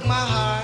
broke my heart.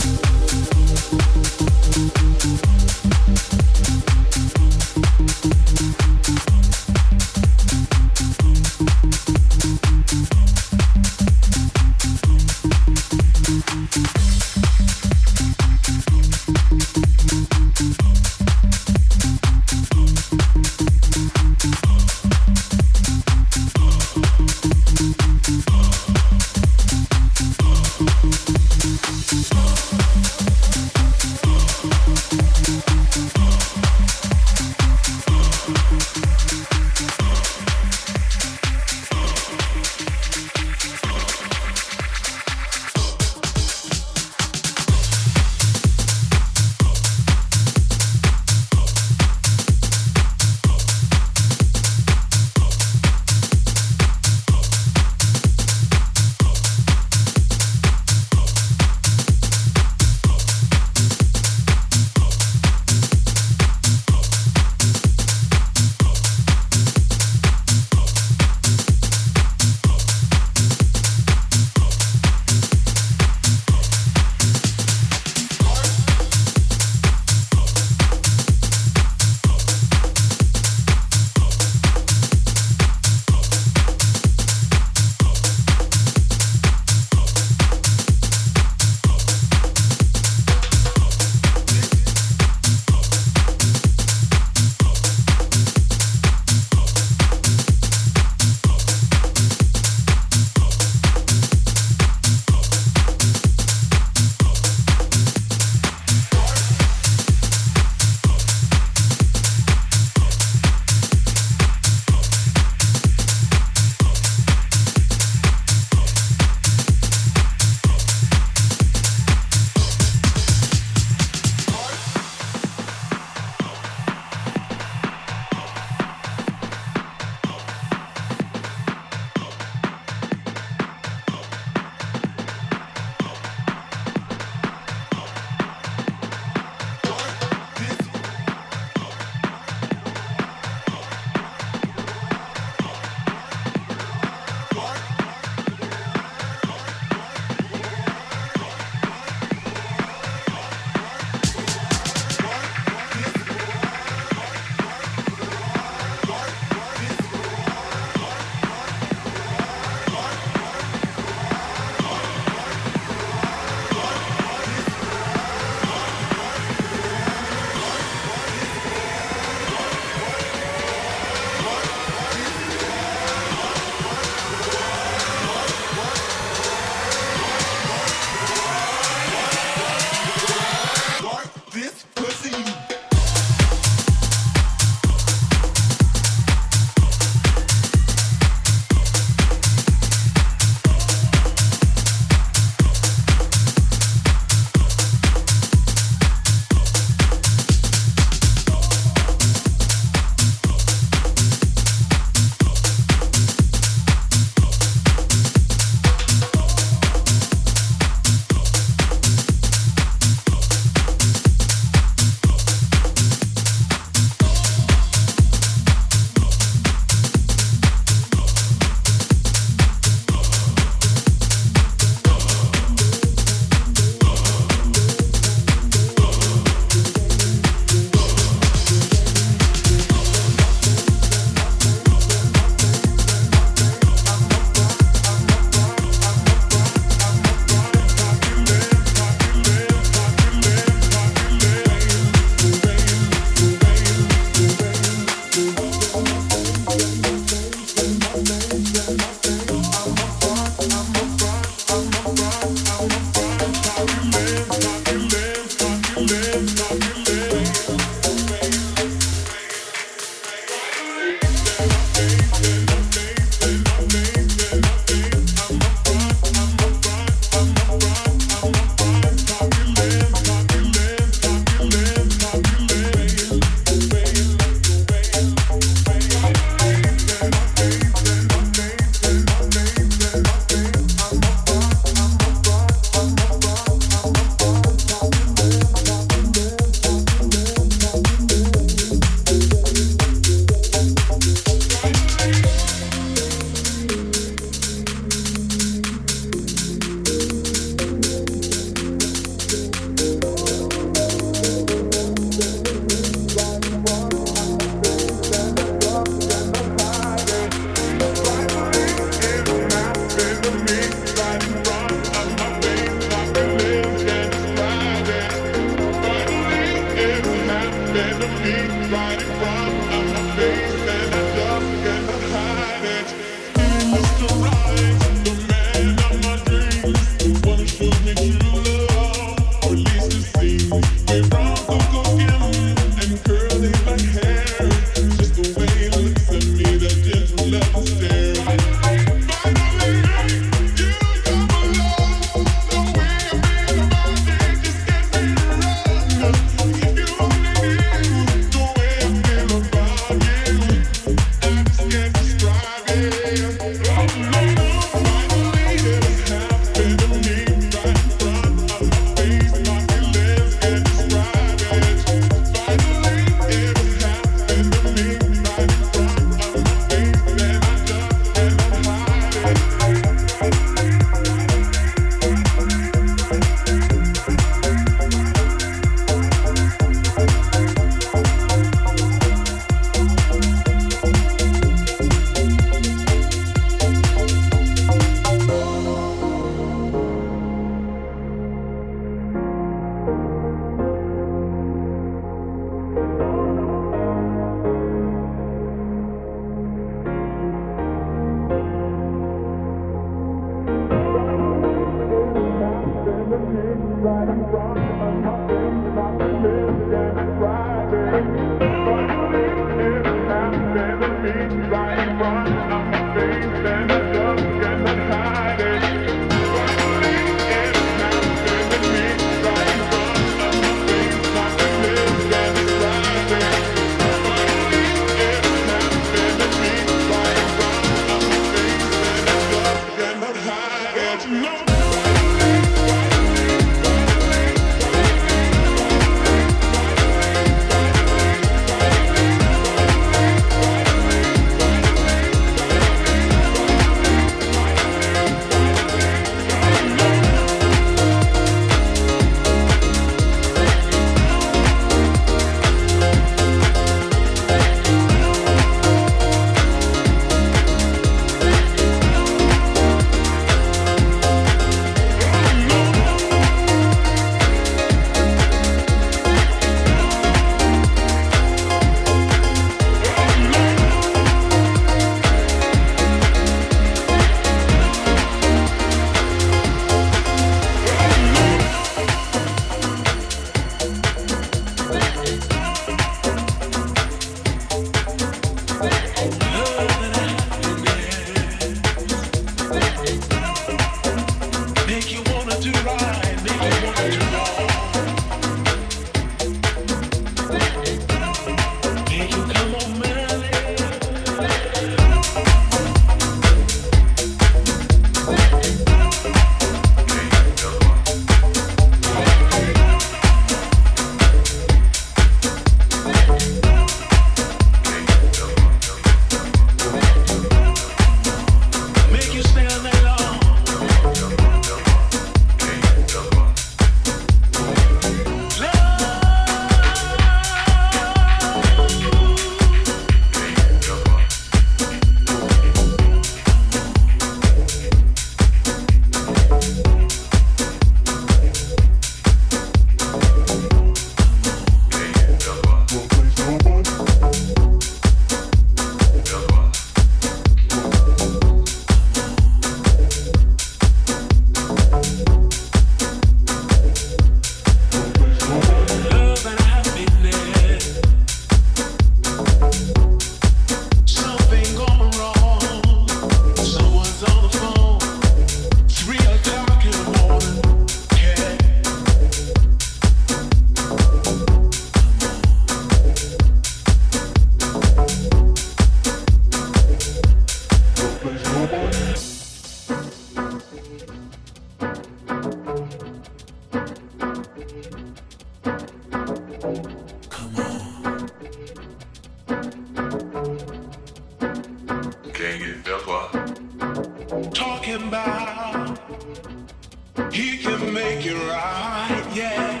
He can make it right, yeah.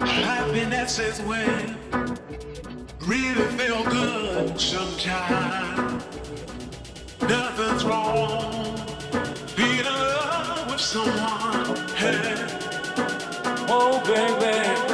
Happiness is when really feel good sometimes. Nothing's wrong. Be in love with someone. Hey. Oh, baby.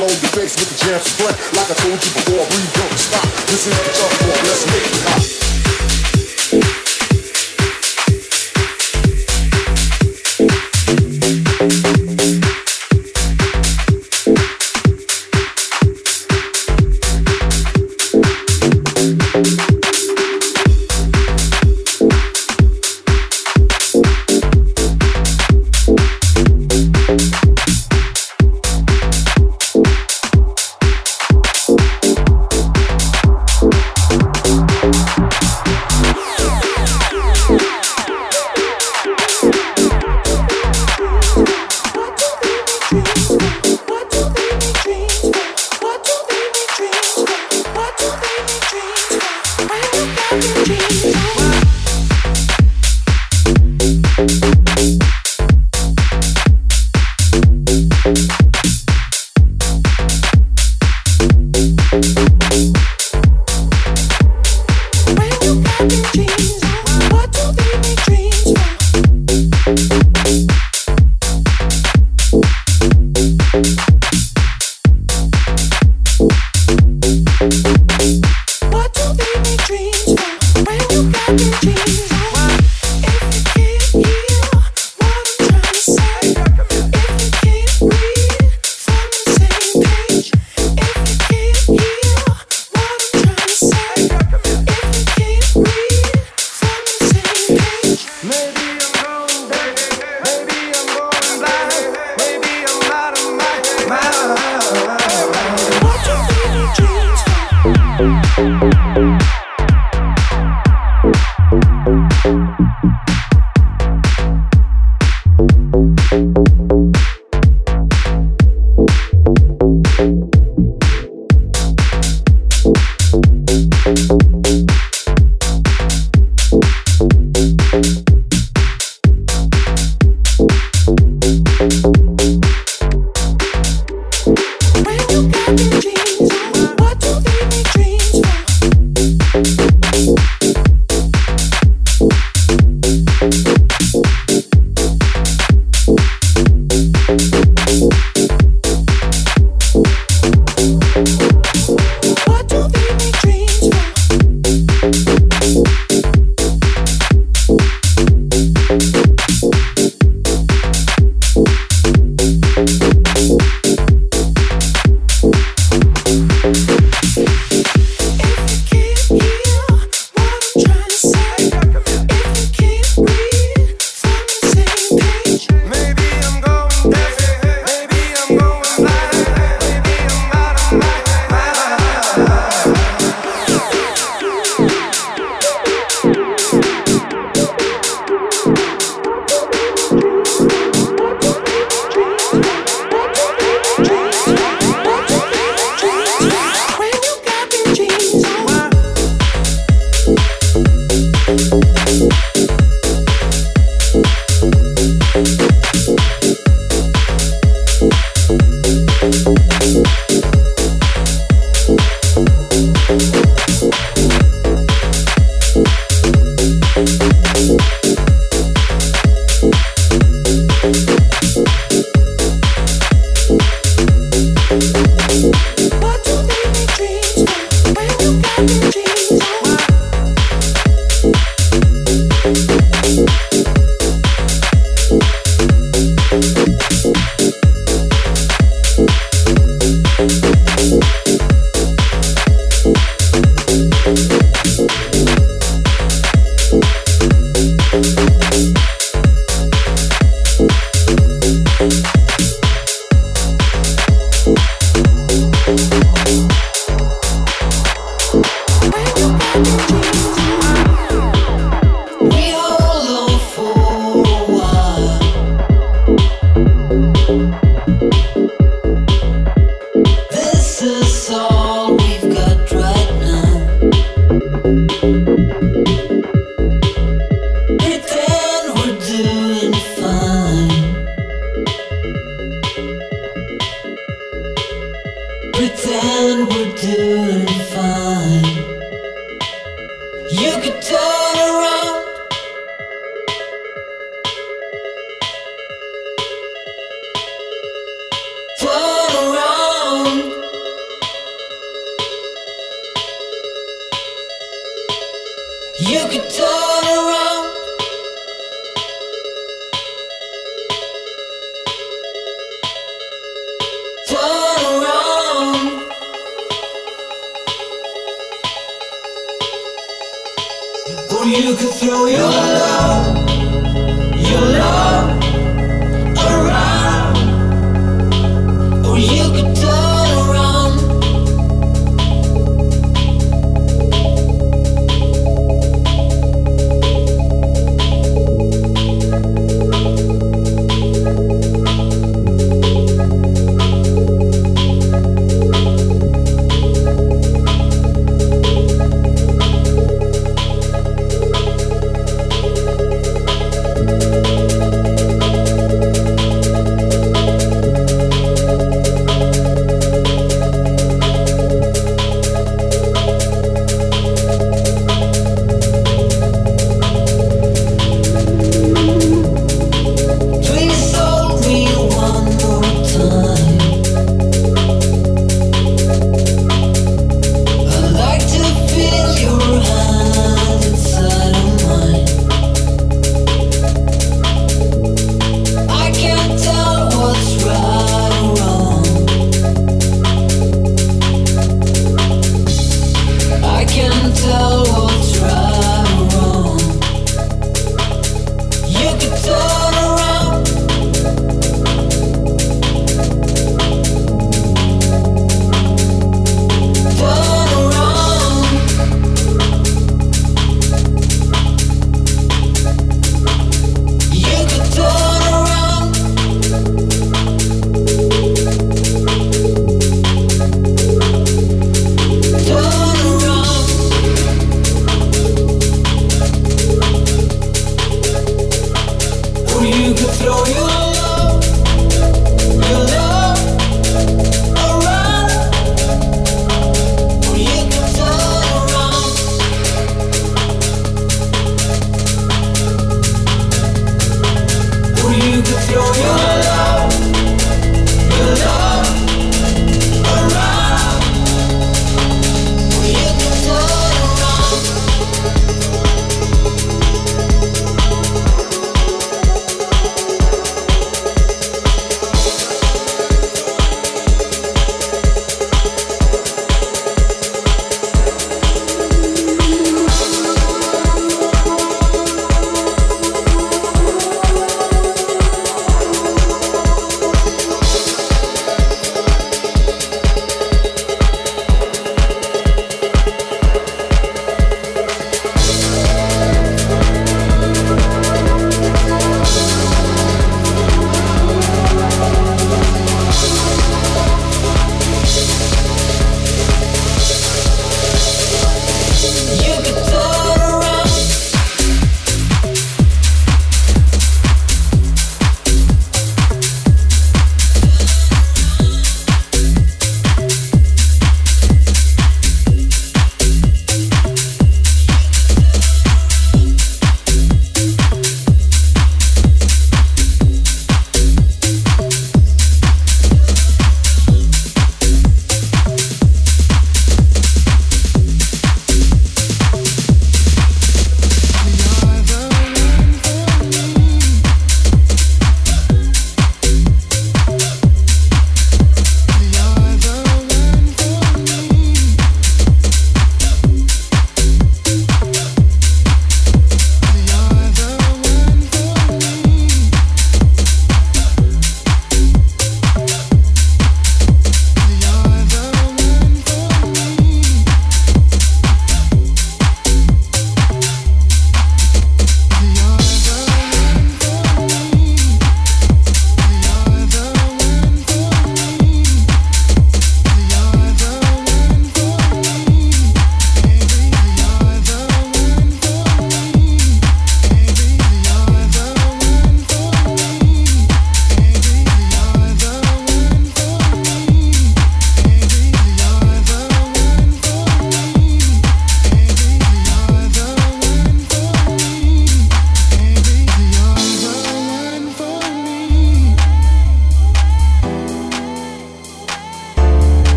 A your face with the jams to play. Like I told you before, we don't stop. This is the jump floor, let's make it hot.